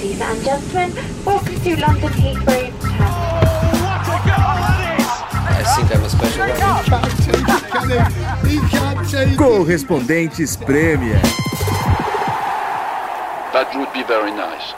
Ladies and gentlemen, welcome to London Heathrow. I think I'm a special Correspondentes Premier. That would be very nice.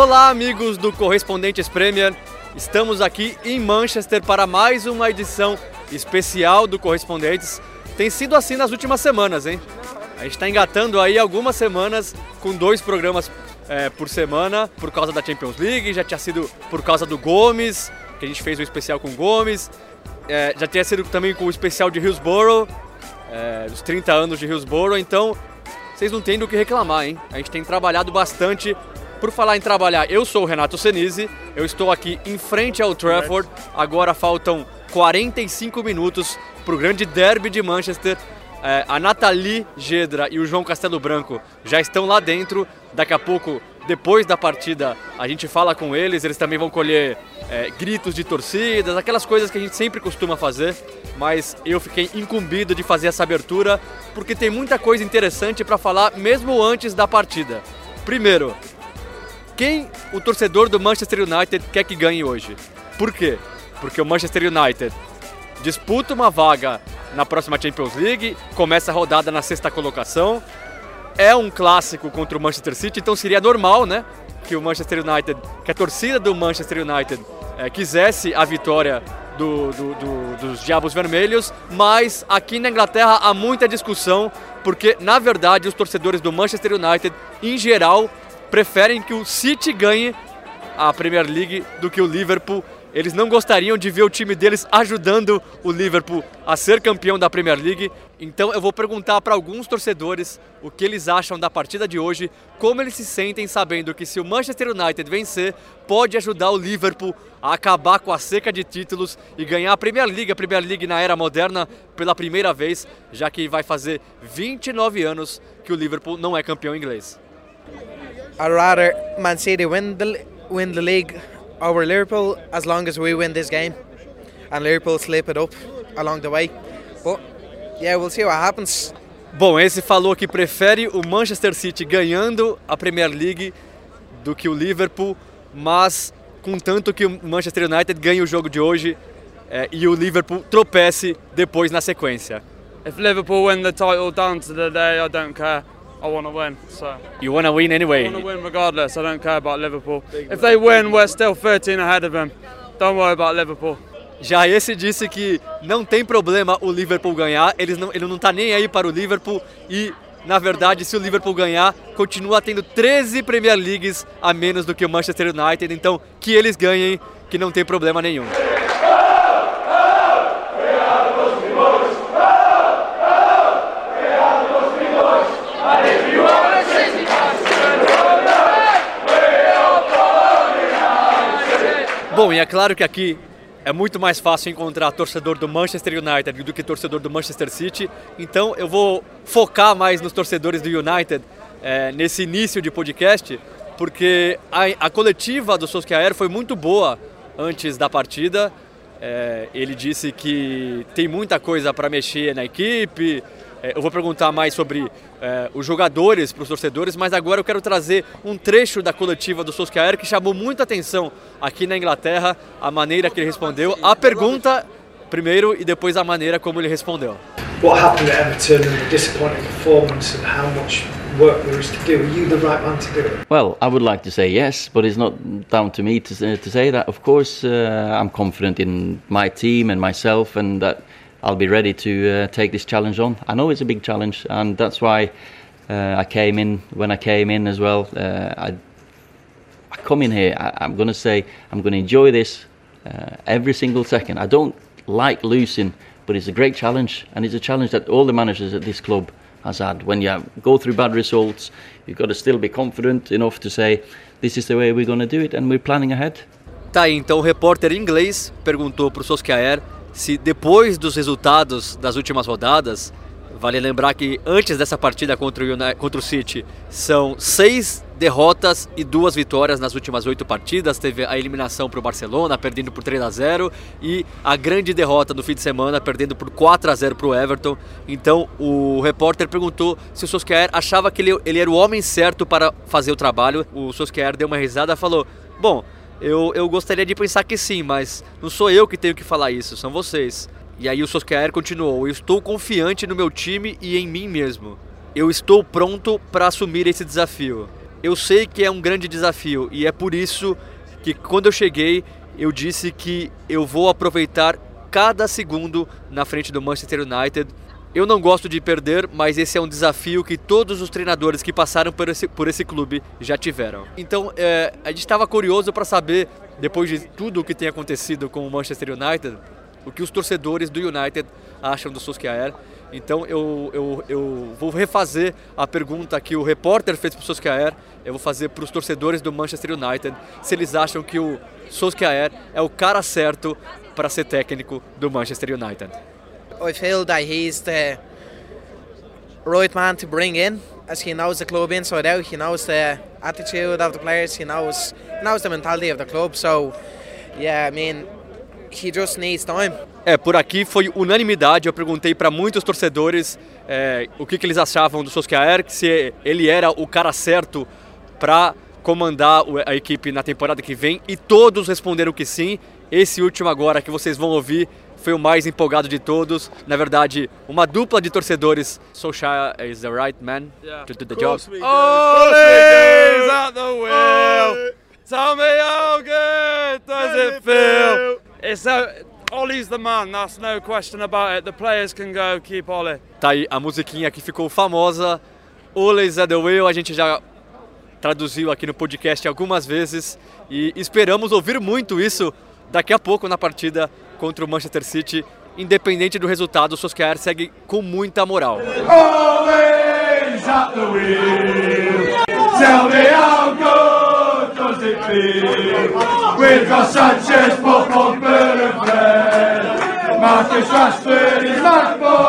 Olá, amigos do Correspondentes Premier. Estamos aqui em Manchester para mais uma edição especial do Correspondentes. Tem sido assim nas últimas semanas, hein? A gente está engatando aí algumas semanas com dois programas é, por semana por causa da Champions League, já tinha sido por causa do Gomes, que a gente fez um especial com o Gomes, é, já tinha sido também com o especial de Hillsborough, é, os 30 anos de Hillsborough, então vocês não têm do que reclamar, hein? A gente tem trabalhado bastante. Por falar em trabalhar, eu sou o Renato Senise, eu estou aqui em frente ao Trafford, agora faltam 45 minutos para o grande derby de Manchester. É, a Nathalie Gedra e o João Castelo Branco já estão lá dentro. Daqui a pouco, depois da partida, a gente fala com eles. Eles também vão colher é, gritos de torcidas, aquelas coisas que a gente sempre costuma fazer. Mas eu fiquei incumbido de fazer essa abertura porque tem muita coisa interessante para falar mesmo antes da partida. Primeiro, quem o torcedor do Manchester United quer que ganhe hoje? Por quê? Porque o Manchester United disputa uma vaga na próxima Champions League, começa a rodada na sexta colocação, é um clássico contra o Manchester City, então seria normal, né, que o Manchester United, que a torcida do Manchester United é, quisesse a vitória do, do, do, dos Diabos Vermelhos, mas aqui na Inglaterra há muita discussão, porque na verdade os torcedores do Manchester United, em geral, preferem que o City ganhe a Premier League do que o Liverpool eles não gostariam de ver o time deles ajudando o Liverpool a ser campeão da Premier League. Então eu vou perguntar para alguns torcedores o que eles acham da partida de hoje, como eles se sentem sabendo que se o Manchester United vencer, pode ajudar o Liverpool a acabar com a seca de títulos e ganhar a Premier League, a Premier League na era moderna pela primeira vez, já que vai fazer 29 anos que o Liverpool não é campeão inglês. I'd rather Man City win the win the league over Liverpool as long as we win this game and Liverpool slip it up along the way. But yeah, we'll see what happens. Bom, esse falou que prefere o Manchester City ganhando a Premier League do que o Liverpool, mas contanto que o Manchester United ganhe o jogo de hoje é, e o Liverpool tropece depois na sequência. If Liverpool win the title down to the day, I don't care. I want to win. So you want to win anyway. I want to win regardless. I don't care about Liverpool. If they win, we're still 13 ahead of them. Don't worry about Liverpool. Já esse disse que não tem problema o Liverpool ganhar, eles não, ele não está nem aí para o Liverpool e, na verdade, se o Liverpool ganhar, continua tendo 13 Premier Leagues a menos do que o Manchester United, então que eles ganhem, que não tem problema nenhum. Bom, e é claro que aqui é muito mais fácil encontrar torcedor do Manchester United do que torcedor do Manchester City. Então eu vou focar mais nos torcedores do United é, nesse início de podcast, porque a, a coletiva do Solskjaer foi muito boa antes da partida. É, ele disse que tem muita coisa para mexer na equipe, eu vou perguntar mais sobre é, os jogadores para os torcedores, mas agora eu quero trazer um trecho da coletiva do Solskjaer que chamou muita atenção aqui na Inglaterra, a maneira que ele respondeu, a pergunta primeiro e depois a maneira como ele respondeu. What happened at Everton and the disappointing performance and how much work there is to do? Are you the right man to do it? Well, I would like to say yes, but it's not down to me to, uh, to say that. Of course, uh, I'm confident in my team and myself and that I'll be ready to uh, take this challenge on. I know it's a big challenge, and that's why uh, I came in when I came in as well. Uh, I, I come in here. I, am going to say I'm going to enjoy this uh, every single second. I don't like losing, but it's a great challenge, and it's a challenge that all the managers at this club has had. When you go through bad results, you've got to still be confident enough to say, "This is the way we're going to do it," and we're planning ahead. Tá aí, então o repórter inglês perguntou para o Solskjaer se depois dos resultados das últimas rodadas, vale lembrar que antes dessa partida contra o, United, contra o City, são seis derrotas e duas vitórias nas últimas oito partidas. Teve a eliminação para o Barcelona, perdendo por 3 a 0 e a grande derrota no fim de semana, perdendo por 4 a 0 para o Everton. Então o repórter perguntou se o Solskjaer achava que ele, ele era o homem certo para fazer o trabalho. O Solskjaer deu uma risada e falou: Bom, eu, eu gostaria de pensar que sim, mas não sou eu que tenho que falar isso, são vocês. E aí o Solskjaer continuou: Eu estou confiante no meu time e em mim mesmo. Eu estou pronto para assumir esse desafio eu sei que é um grande desafio e é por isso que quando eu cheguei eu disse que eu vou aproveitar cada segundo na frente do Manchester United. Eu não gosto de perder, mas esse é um desafio que todos os treinadores que passaram por esse, por esse clube já tiveram. Então é, a gente estava curioso para saber, depois de tudo o que tem acontecido com o Manchester United, o que os torcedores do United acham do Solskjaer. Então eu, eu, eu vou refazer a pergunta que o repórter fez para o Solskjaer, eu vou fazer para os torcedores do Manchester United, se eles acham que o Solskjaer é o cara certo para ser técnico do Manchester United. I feel that he's the right man to bring in, as he knows the club inside out. He knows the attitude of the players. He knows he knows the mentality of the club. So, yeah, I mean, he just needs time. É, por aqui foi unanimidade. Eu perguntei para muitos torcedores é, o que, que, eles achavam do Solskjaer, se ele era o cara certo para comandar a equipe na temporada que vem e todos responderam que sim. Esse último agora que vocês vão ouvir foi o mais empolgado de todos. Na verdade, uma dupla de torcedores. Solskjaer is the right man yeah. to do the job. Oh, he's at the wheel. Tell me how good does it feel? It's so Ollie's the man, that's no question about it. The players can go, keep Ollie. Tá aí a musiquinha que ficou famosa. Ollie's at the wheel, a gente já traduziu aqui no podcast algumas vezes e esperamos ouvir muito isso daqui a pouco na partida contra o Manchester City. Independente do resultado, o Solskjaer segue com muita moral. Marcus Rashford is.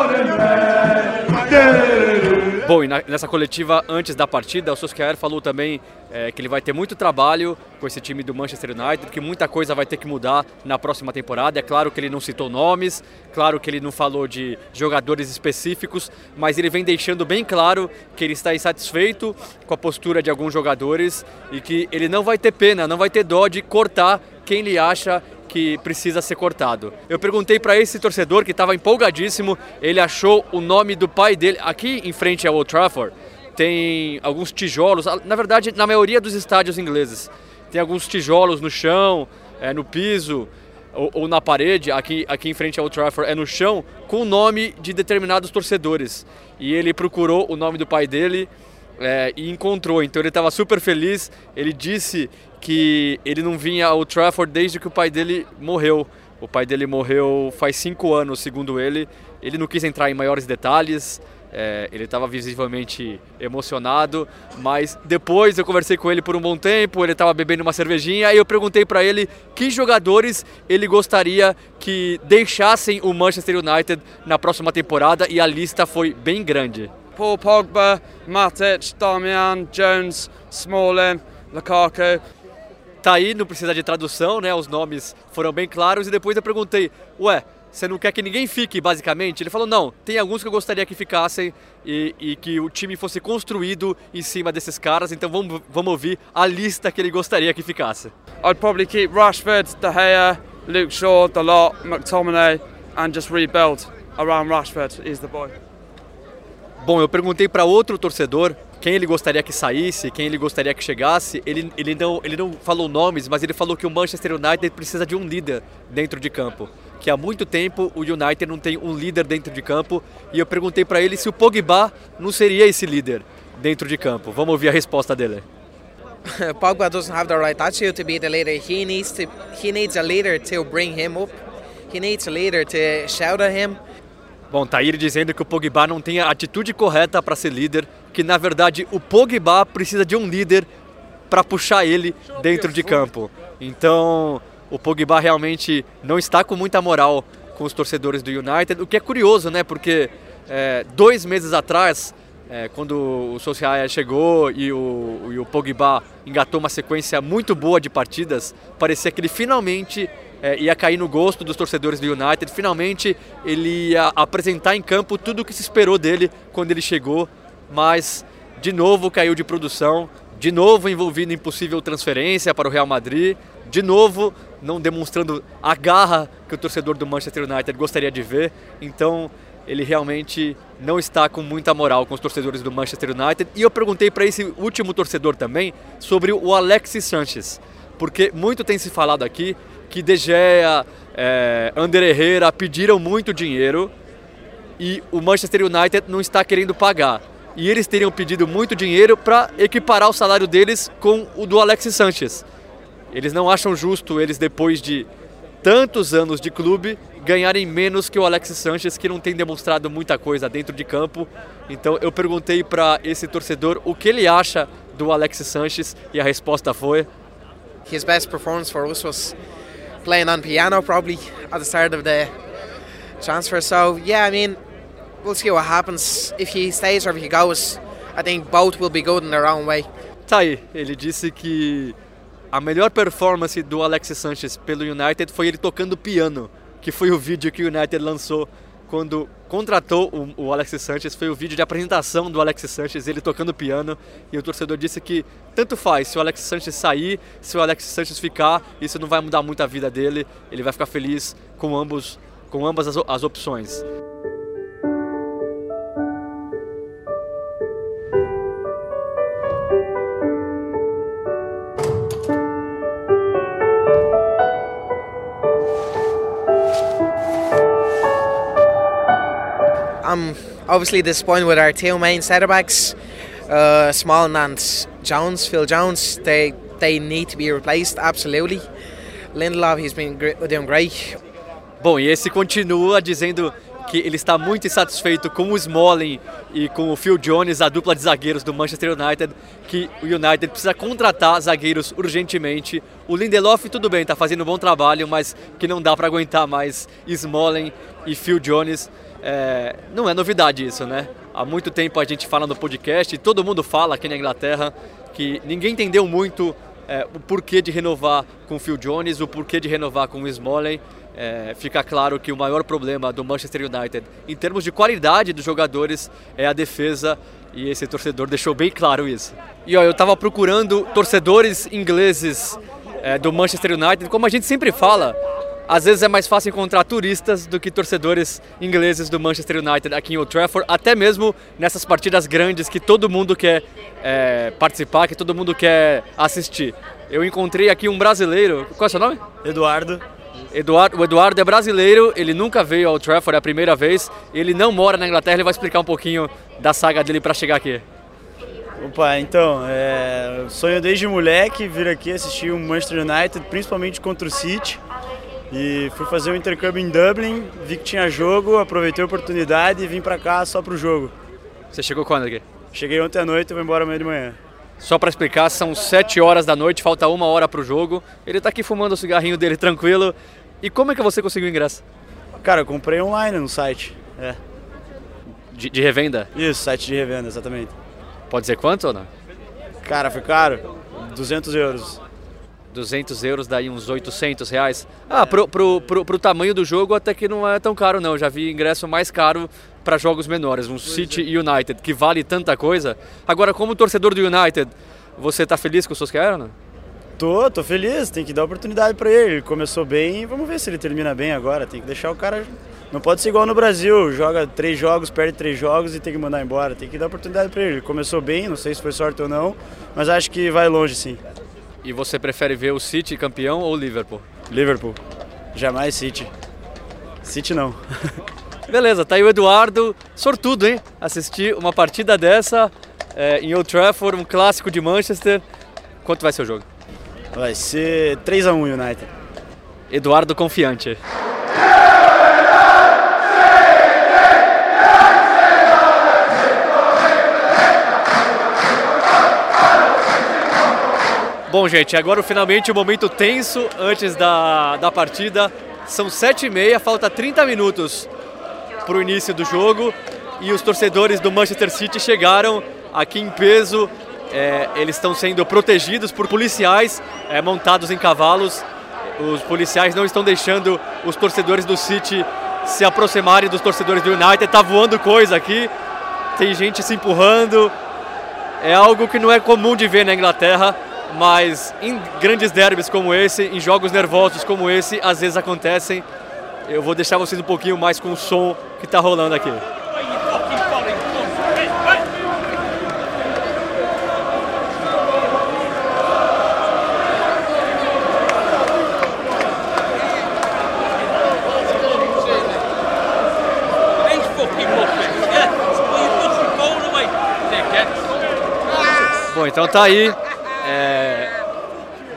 Bom, e na, nessa coletiva antes da partida, o Solskjaer falou também é, que ele vai ter muito trabalho com esse time do Manchester United, que muita coisa vai ter que mudar na próxima temporada. É claro que ele não citou nomes, claro que ele não falou de jogadores específicos, mas ele vem deixando bem claro que ele está insatisfeito com a postura de alguns jogadores e que ele não vai ter pena, não vai ter dó de cortar quem ele acha que precisa ser cortado. Eu perguntei para esse torcedor que estava empolgadíssimo, ele achou o nome do pai dele aqui em frente ao Old Trafford. Tem alguns tijolos, na verdade, na maioria dos estádios ingleses, tem alguns tijolos no chão, é, no piso ou, ou, na parede. Aqui, aqui em frente ao Old Trafford é no chão com o nome de determinados torcedores. E ele procurou o nome do pai dele é, e encontrou. Então ele estava super feliz. Ele disse que ele não vinha ao Trafford desde que o pai dele morreu. O pai dele morreu faz cinco anos, segundo ele. Ele não quis entrar em maiores detalhes. É, ele estava visivelmente emocionado, mas depois eu conversei com ele por um bom tempo. Ele estava bebendo uma cervejinha e eu perguntei para ele que jogadores ele gostaria que deixassem o Manchester United na próxima temporada e a lista foi bem grande. Paul Pogba, Matic, Damian, Jones, Smalling, Lukaku. Tá aí, não precisa de tradução, né? Os nomes foram bem claros e depois eu perguntei, ué, você não quer que ninguém fique, basicamente? Ele falou, não, tem alguns que eu gostaria que ficassem e, e que o time fosse construído em cima desses caras, então vamos, vamos ouvir a lista que ele gostaria que ficasse. I'd probably keep Rashford, De Gea, Luke Shaw, Dalot, McTominay and just rebuild around Rashford. He's the boy. Bom, eu perguntei para outro torcedor quem ele gostaria que saísse, quem ele gostaria que chegasse. Ele, ele, não, ele não falou nomes, mas ele falou que o Manchester United precisa de um líder dentro de campo. Que há muito tempo o United não tem um líder dentro de campo. E eu perguntei para ele se o Pogba não seria esse líder dentro de campo. Vamos ouvir a resposta dele. Pogba doesn't have the right attitude to be the leader. He needs to he needs a leader to bring him up. He needs a leader to shout at him. Bom, tá aí dizendo que o Pogba não tem a atitude correta para ser líder, que na verdade o Pogba precisa de um líder para puxar ele dentro de campo. Então, o Pogba realmente não está com muita moral com os torcedores do United, o que é curioso, né? Porque é, dois meses atrás é, quando o Solskjaer chegou e o, e o Pogba engatou uma sequência muito boa de partidas, parecia que ele finalmente é, ia cair no gosto dos torcedores do United, finalmente ele ia apresentar em campo tudo o que se esperou dele quando ele chegou, mas de novo caiu de produção, de novo envolvido em possível transferência para o Real Madrid, de novo não demonstrando a garra que o torcedor do Manchester United gostaria de ver. Então, ele realmente não está com muita moral com os torcedores do Manchester United. E eu perguntei para esse último torcedor também sobre o Alexis Sanchez, porque muito tem se falado aqui que De Gea, é, Ander Herrera pediram muito dinheiro e o Manchester United não está querendo pagar. E eles teriam pedido muito dinheiro para equiparar o salário deles com o do Alexis Sanchez. Eles não acham justo eles depois de tantos anos de clube ganharem menos que o Alexis Sanchez, que não tem demonstrado muita coisa dentro de campo. Então eu perguntei para esse torcedor o que ele acha do Alexis Sanchez e a resposta foi: His best performance for us was playing on piano, probably at the start of the transfer. So yeah, I mean, we'll see what happens if he stays or if he goes. I think both will be good in their own way. Tá aí, ele disse que a melhor performance do Alexis Sanchez pelo United foi ele tocando piano, que foi o vídeo que o United lançou quando contratou o, o Alexis Sanchez. Foi o vídeo de apresentação do Alexis Sanchez, ele tocando piano. E o torcedor disse que tanto faz se o Alexis Sanchez sair, se o Alexis Sanchez ficar, isso não vai mudar muito a vida dele. Ele vai ficar feliz com ambos, com ambas as, as opções. Obviously disappointed with our two main centre backs, uh, Small and Jones, Phil Jones. They they need to be replaced absolutely. Lindelof, he's been doing great. Bom, e esse continua dizendo que ele está muito insatisfeito com o Smalling e com o Phil Jones, a dupla de zagueiros do Manchester United, que o United precisa contratar zagueiros urgentemente. O Lindelof, tudo bem, está fazendo um bom trabalho, mas que não dá para aguentar mais Smalling e Phil Jones. É, não é novidade isso, né? Há muito tempo a gente fala no podcast e todo mundo fala aqui na Inglaterra que ninguém entendeu muito é, o porquê de renovar com o Phil Jones, o porquê de renovar com o Smalling. É, fica claro que o maior problema do Manchester United, em termos de qualidade dos jogadores, é a defesa e esse torcedor deixou bem claro isso. E ó, eu estava procurando torcedores ingleses é, do Manchester United, como a gente sempre fala, às vezes é mais fácil encontrar turistas do que torcedores ingleses do Manchester United aqui em Old Trafford, até mesmo nessas partidas grandes que todo mundo quer é, participar, que todo mundo quer assistir. Eu encontrei aqui um brasileiro, qual é o seu nome? Eduardo. Eduardo, o Eduardo é brasileiro, ele nunca veio ao Trafford, é a primeira vez, ele não mora na Inglaterra, ele vai explicar um pouquinho da saga dele para chegar aqui. Opa, então, é, sonho desde moleque vir aqui assistir o Manchester United, principalmente contra o City. E fui fazer um intercâmbio em Dublin, vi que tinha jogo, aproveitei a oportunidade e vim para cá só pro jogo. Você chegou quando aqui? Cheguei ontem à noite e vou embora amanhã de manhã. Só para explicar, são 7 horas da noite, falta uma hora pro jogo. Ele tá aqui fumando o cigarrinho dele tranquilo. E como é que você conseguiu o ingresso? Cara, eu comprei online no site. É. De, de revenda? Isso, site de revenda, exatamente. Pode dizer quanto ou não? Cara, foi caro. 200 euros. 200 euros, daí uns 800 reais. Ah, pro, pro, pro, pro tamanho do jogo até que não é tão caro não. Já vi ingresso mais caro para jogos menores, um City e United, que vale tanta coisa. Agora, como torcedor do United, você tá feliz com o Solskjaer não? Tô, tô feliz, tem que dar oportunidade para ele. Ele começou bem vamos ver se ele termina bem agora. Tem que deixar o cara. Não pode ser igual no Brasil, joga três jogos, perde três jogos e tem que mandar embora. Tem que dar oportunidade para ele. Ele começou bem, não sei se foi sorte ou não, mas acho que vai longe sim. E você prefere ver o City campeão ou o Liverpool? Liverpool. Jamais City. City não. Beleza, tá aí o Eduardo, sortudo, hein? Assistir uma partida dessa é, em Old Trafford, um clássico de Manchester. Quanto vai ser o jogo? Vai ser 3x1 United. Eduardo confiante. Bom, gente, agora finalmente o momento tenso antes da, da partida. São sete e meia, falta 30 minutos para o início do jogo. e os torcedores do Manchester City chegaram aqui em peso. É, eles estão sendo protegidos por policiais é, montados em cavalos. Os policiais não estão deixando os torcedores do City se aproximarem dos torcedores do United. Tá voando coisa aqui, tem gente se empurrando. É algo que não é comum de ver na Inglaterra, mas em grandes derbys como esse, em jogos nervosos como esse, às vezes acontecem. Eu vou deixar vocês um pouquinho mais com o som que está rolando aqui. Bom, então tá aí.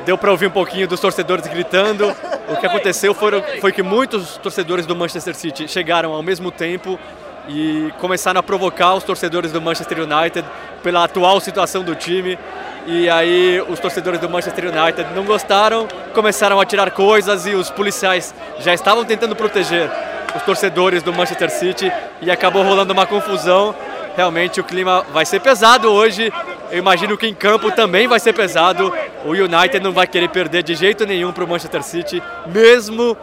Deu para ouvir um pouquinho dos torcedores gritando. O que aconteceu foi que muitos torcedores do Manchester City chegaram ao mesmo tempo e começaram a provocar os torcedores do Manchester United pela atual situação do time. E aí os torcedores do Manchester United não gostaram, começaram a tirar coisas e os policiais já estavam tentando proteger os torcedores do Manchester City e acabou rolando uma confusão. Realmente o clima vai ser pesado hoje. Eu imagino que em campo também vai ser pesado. O United não vai querer perder de jeito nenhum para o Manchester City, mesmo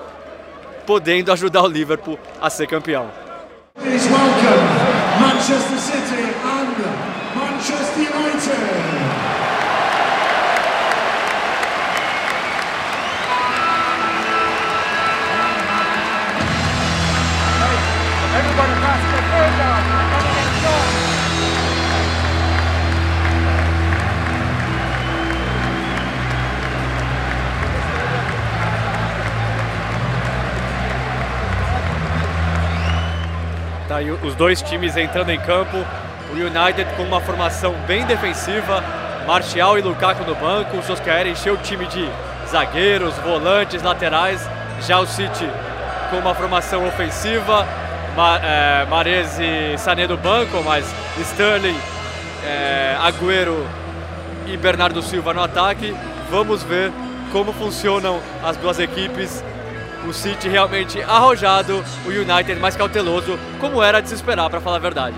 podendo ajudar o Liverpool a ser campeão. Please welcome Manchester City and aí os dois times entrando em campo. O United com uma formação bem defensiva, Martial e Lukaku no banco. O Solskjaer encheu o time de zagueiros, volantes, laterais. Já o City com uma formação ofensiva, Ma é, Mahrez e Sané do banco, mas Sterling, é, Agüero e Bernardo Silva no ataque. Vamos ver como funcionam as duas equipes o City realmente arrojado, o United mais cauteloso, como era de se esperar, para falar a verdade.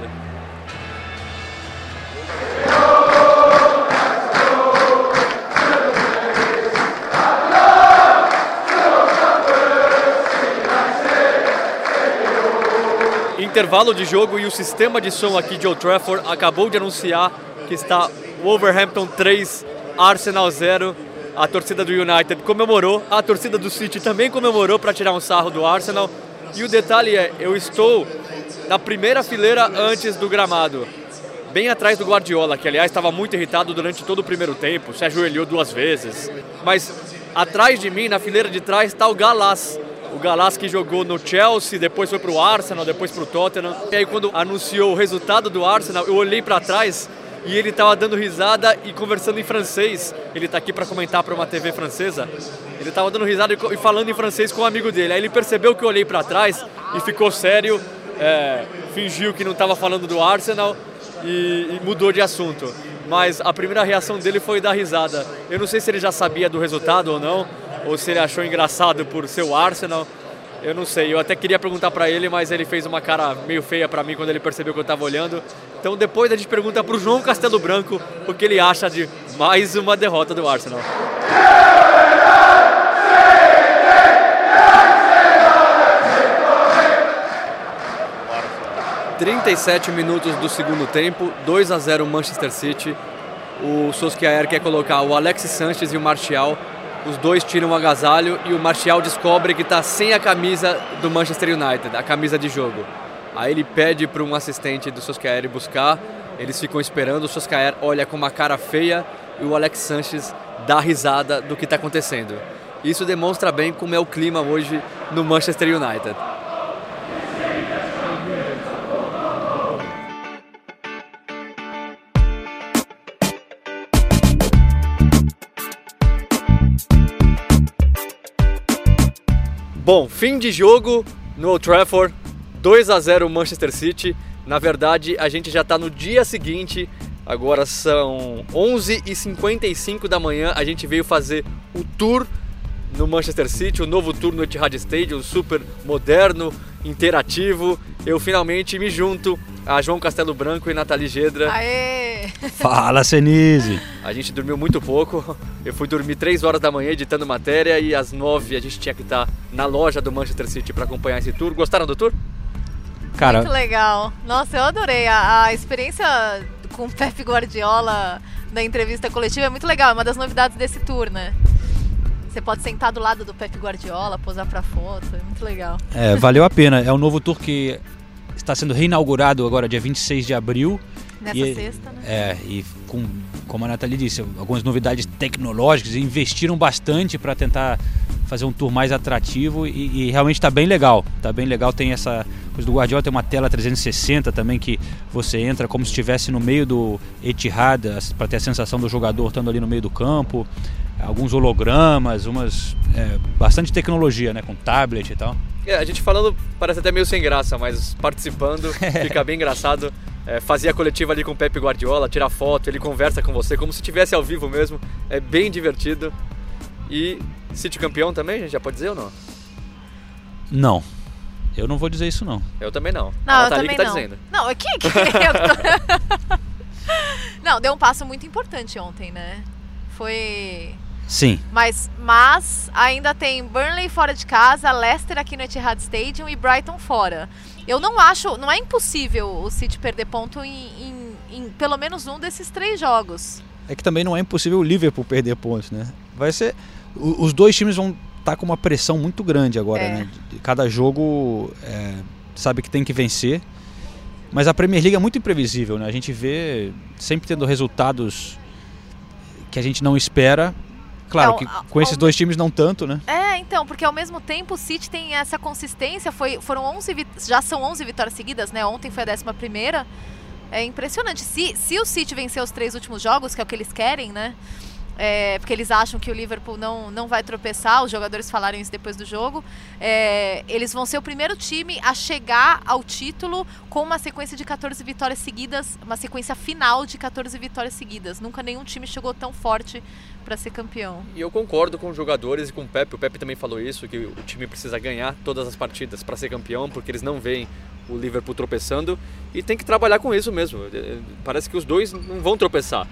Intervalo de jogo e o sistema de som aqui de Old Trafford acabou de anunciar que está Wolverhampton 3, Arsenal 0 a torcida do United comemorou, a torcida do City também comemorou para tirar um sarro do Arsenal. E o detalhe é, eu estou na primeira fileira antes do gramado, bem atrás do Guardiola, que aliás estava muito irritado durante todo o primeiro tempo, se ajoelhou duas vezes. Mas atrás de mim, na fileira de trás, está o Galás. O Galás que jogou no Chelsea, depois foi para o Arsenal, depois para o Tottenham. E aí quando anunciou o resultado do Arsenal, eu olhei para trás e ele estava dando risada e conversando em francês. Ele está aqui para comentar para uma TV francesa. Ele estava dando risada e falando em francês com um amigo dele. Aí ele percebeu que eu olhei para trás e ficou sério, é, fingiu que não estava falando do Arsenal e, e mudou de assunto. Mas a primeira reação dele foi dar risada. Eu não sei se ele já sabia do resultado ou não, ou se ele achou engraçado por ser o Arsenal. Eu não sei, eu até queria perguntar para ele, mas ele fez uma cara meio feia para mim quando ele percebeu que eu estava olhando. Então depois a gente pergunta para o João Castelo Branco o que ele acha de mais uma derrota do Arsenal. 37 minutos do segundo tempo, 2 a 0 Manchester City. O Solskjaer quer colocar o Alexis Sanchez e o Martial. Os dois tiram o agasalho e o Martial descobre que está sem a camisa do Manchester United, a camisa de jogo. Aí ele pede para um assistente do Solskjaer buscar, eles ficam esperando, o Solskjaer olha com uma cara feia e o Alex Sanchez dá risada do que está acontecendo. Isso demonstra bem como é o clima hoje no Manchester United. Bom, fim de jogo no Old Trafford, 2 a 0 Manchester City. Na verdade, a gente já está no dia seguinte. Agora são 11h55 da manhã. A gente veio fazer o tour no Manchester City, o novo tour no Etihad Stadium, super moderno, interativo. Eu finalmente me junto a João Castelo Branco e Nathalie Gedra. Aê! Fala, Senise! A gente dormiu muito pouco. Eu fui dormir 3 horas da manhã editando matéria e às 9 a gente tinha que estar na loja do Manchester City para acompanhar esse tour. Gostaram do tour? Cara, Muito legal. Nossa, eu adorei. A, a experiência com o Pep Guardiola na entrevista coletiva é muito legal. É uma das novidades desse tour, né? Você pode sentar do lado do Pep Guardiola, posar pra foto. É muito legal. é, valeu a pena. É um novo tour que está sendo reinaugurado agora, dia 26 de abril. Nessa E- sexta, né? É, e com, como a Nathalie disse, algumas novidades tecnológicas, investiram bastante para tentar fazer um tour mais atrativo e, e realmente está bem legal. Tá bem legal, tem essa coisa do Guardiola, tem uma tela 360 também que você entra como se estivesse no meio do Etihad, para ter a sensação do jogador estando ali no meio do campo. Alguns hologramas, umas é, bastante tecnologia, né, com tablet e tal. É, a gente falando parece até meio sem graça, mas participando fica bem engraçado. É, fazer a coletiva ali com o Pepe Guardiola, tirar foto, ele conversa com você como se estivesse ao vivo mesmo. É bem divertido. E City campeão também, a gente já pode dizer ou não? Não, eu não vou dizer isso não. Eu também não. Não, a eu também que tá não. dizendo. Não, é que, que eu tô... Não, deu um passo muito importante ontem, né? Foi Sim. Mas, mas ainda tem Burnley fora de casa, Leicester aqui no Etihad Stadium e Brighton fora. Eu não acho, não é impossível o City perder ponto em, em- em pelo menos um desses três jogos. É que também não é impossível o Liverpool perder pontos, né? Vai ser. Os dois times vão estar com uma pressão muito grande agora, É. né? Cada jogo é, sabe que tem que vencer. Mas a Premier League é muito imprevisível, né? A gente vê sempre tendo resultados que a gente não espera. Claro Não, que com esses ao- dois times não tanto, né? É, então, porque ao mesmo tempo o City tem essa consistência, foi, foram 11, vi- já são 11 vitórias seguidas, né? Ontem foi a 11 primeira. É impressionante. Se, se o City vencer os três últimos jogos, que é o que eles querem, né? É, porque eles acham que o Liverpool não, não vai tropeçar, os jogadores falaram isso depois do jogo. É, eles vão ser o primeiro time a chegar ao título com uma sequência de 14 vitórias seguidas, uma sequência final de 14 vitórias seguidas. Nunca nenhum time chegou tão forte para ser campeão. E eu concordo com os jogadores e com o Pepe. O Pepe também falou isso, que o time precisa ganhar todas as partidas para ser campeão, porque eles não veem o Liverpool tropeçando e tem que trabalhar com isso mesmo. Eh, Parece que os dois não vão tropeçar.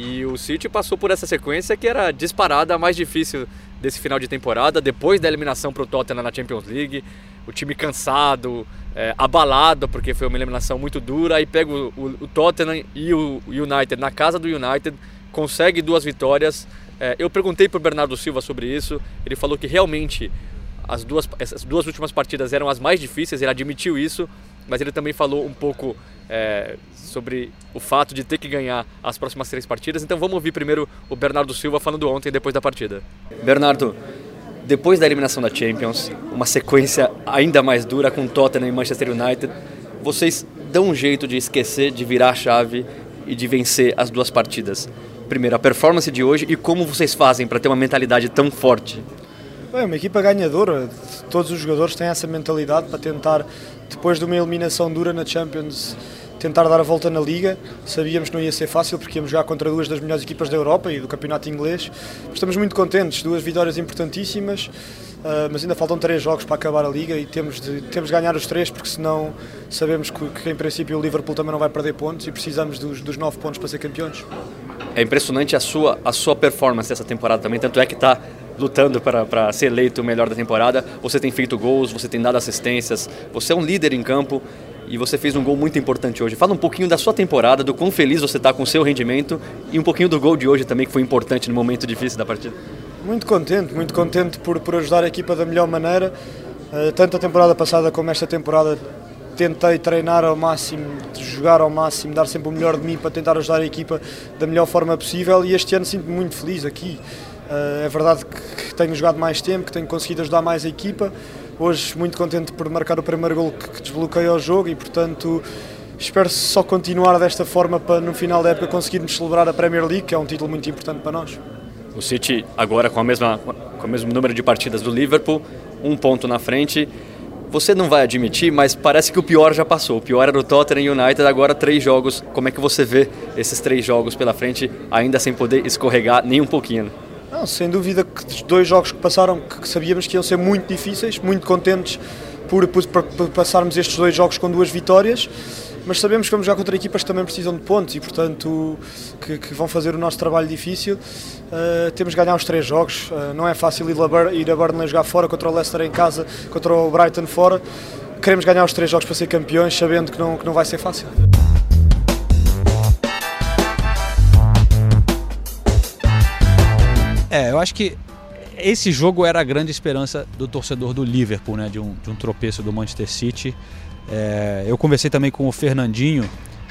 E o City passou por essa sequência que era disparada a mais difícil desse final de temporada, depois da eliminação para o Tottenham na Champions League. O time cansado, eh, abalado, porque foi uma eliminação muito dura. Aí pega o, o- o Tottenham e o United na casa do United, consegue duas vitórias. Eh, eu perguntei para o Bernardo Silva sobre isso. Ele falou que realmente as duas, essas duas últimas partidas eram as mais difíceis, ele admitiu isso, mas ele também falou um pouco é, sobre o fato de ter que ganhar as próximas três partidas. Então vamos ouvir primeiro o Bernardo Silva falando ontem, depois da partida. Bernardo, depois da eliminação da Champions, uma sequência ainda mais dura com Tottenham e Manchester United, vocês dão um jeito de esquecer, de virar a chave e de vencer as duas partidas. Primeiro, a performance de hoje e como vocês fazem para ter uma mentalidade tão forte. É uma equipa ganhadora, todos os jogadores têm essa mentalidade para tentar, depois de uma eliminação dura na Champions, tentar dar a volta na Liga. Sabíamos que não ia ser fácil porque íamos jogar contra duas das melhores equipas da Europa e do campeonato inglês. Estamos muito contentes, duas vitórias importantíssimas, ah, mas ainda faltam três jogos para acabar a Liga e temos de, temos de ganhar os três porque senão sabemos que, que em princípio o Liverpool também não vai perder pontos e precisamos dos, dos nove pontos para ser campeões. É impressionante a sua, a sua performance essa temporada também, tanto é que está lutando para, ser eleito o melhor da temporada. Você tem feito gols, você tem dado assistências, você é um líder em campo e você fez um gol muito importante hoje. Fala um pouquinho da sua temporada, do quão feliz você está com o seu rendimento e um pouquinho do gol de hoje também, que foi importante no momento difícil da partida. Muito contente, muito contente por, por ajudar a equipa da melhor maneira. Eh, tanto a temporada passada como esta temporada tentei treinar ao máximo, jogar ao máximo, dar sempre o melhor de mim para tentar ajudar a equipa da melhor forma possível e este ano sinto-me muito feliz aqui. Eh, é verdade que, tenho jogado mais tempo, que tenho conseguido ajudar mais a equipa. Hoje muito contente por marcar o primeiro gol que, que desbloqueia o jogo e portanto espero só continuar desta forma para no final da época conseguirmos celebrar a Premier League, que é um título muito importante para nós. O City agora com, a mesma, com o mesmo número de partidas do Liverpool, um ponto na frente. Você não vai admitir, mas parece que o pior já passou. O pior era o Tottenham United, agora três jogos. Como é que você vê esses três jogos pela frente, ainda sem poder escorregar nem um pouquinho? Não, sem dúvida que os dois jogos que passaram, que sabíamos que iam ser muito difíceis, muito contentes por, por, por passarmos estes dois jogos com duas vitórias mas sabemos que vamos jogar contra equipas que também precisam de pontos e, portanto, que, que vão fazer o nosso trabalho difícil. Uh, temos de ganhar os três jogos. Uh, não é fácil ir a, ir a Burnley jogar fora, contra o Leicester em casa, contra o Brighton fora. Queremos ganhar os três jogos para ser campeões, sabendo que não, que não vai ser fácil. É, eu acho que esse jogo era a grande esperança do torcedor do Liverpool, né? De um, de um tropeço do Manchester City. É, eu conversei também com o Fernandinho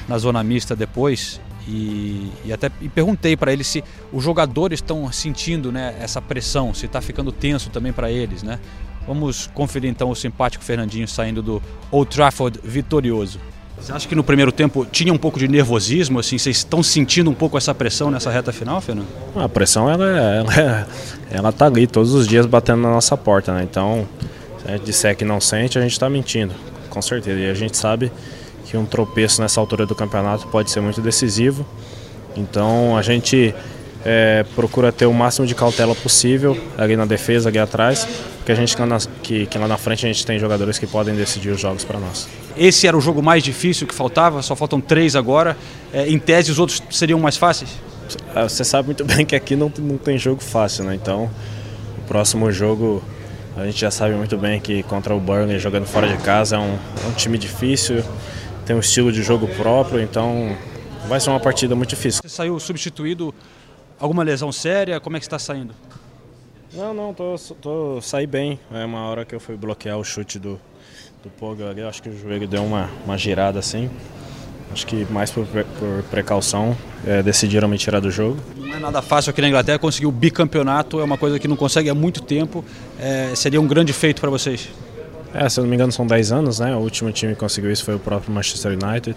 na zona mista depois e, e até e perguntei para ele se os jogadores estão sentindo né, essa pressão, se está ficando tenso também para eles. Né? Vamos conferir então o simpático Fernandinho saindo do Old Trafford vitorioso. Você acha que no primeiro tempo tinha um pouco de nervosismo? Assim, vocês estão sentindo um pouco essa pressão nessa reta final, Fernando? A pressão ela, ela, é, ela tá ali todos os dias batendo na nossa porta, né? Então, se a gente disser que não sente, a gente está mentindo com certeza. E a gente sabe que um tropeço nessa altura do campeonato pode ser muito decisivo. Então a gente é, procura ter o máximo de cautela possível ali na defesa, ali atrás, porque a gente que, que lá na frente a gente tem jogadores que podem decidir os jogos para nós. Esse era o jogo mais difícil que faltava, só faltam três agora. É, em tese, os outros seriam mais fáceis? Ah, você sabe muito bem que aqui não, não tem jogo fácil, né? Então, o próximo jogo a gente já sabe muito bem que contra o Burnley jogando fora de casa é um, é um time difícil, tem um estilo de jogo próprio, então vai ser uma partida muito difícil. Você saiu substituído, alguma lesão séria? Como é que está saindo? Não, não, tô, tô, saí bem. É uma hora que eu fui bloquear o chute do, do Pogba ali, acho que o joelho deu uma, uma girada assim. Acho que mais por, por precaução é, decidiram me tirar do jogo. Não é nada fácil aqui na Inglaterra conseguir o bicampeonato, é uma coisa que não consegue há muito tempo. É, seria um grande feito para vocês? É, se eu não me engano são 10 anos, né? O último time que conseguiu isso foi o próprio Manchester United.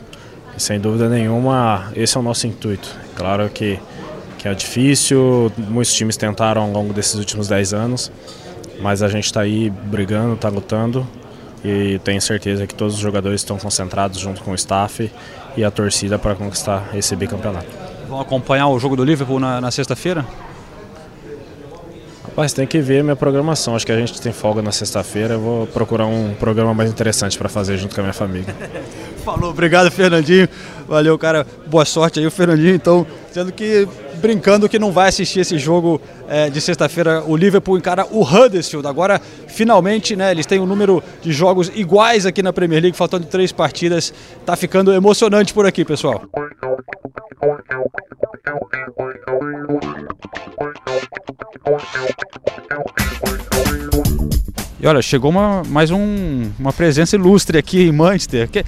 E sem dúvida nenhuma, esse é o nosso intuito. Claro que, que é difícil, muitos times tentaram ao longo desses últimos 10 anos, mas a gente está aí brigando, está lutando e tenho certeza que todos os jogadores estão concentrados junto com o staff e a torcida para conquistar esse bicampeonato. Vão acompanhar o jogo do Liverpool na, na sexta-feira? Rapaz, tem que ver minha programação. Acho que a gente tem folga na sexta-feira. Eu vou procurar um programa mais interessante para fazer junto com a minha família. Falou, obrigado Fernandinho. Valeu, cara. Boa sorte aí, o Fernandinho. Então, sendo que brincando que não vai assistir esse jogo é, de sexta-feira. O Liverpool encara o Huddersfield. Agora, finalmente, né, eles têm um número de jogos iguais aqui na Premier League, faltando três partidas. Tá ficando emocionante por aqui, pessoal. E olha, chegou uma, mais um, uma presença ilustre aqui em Manchester. Que,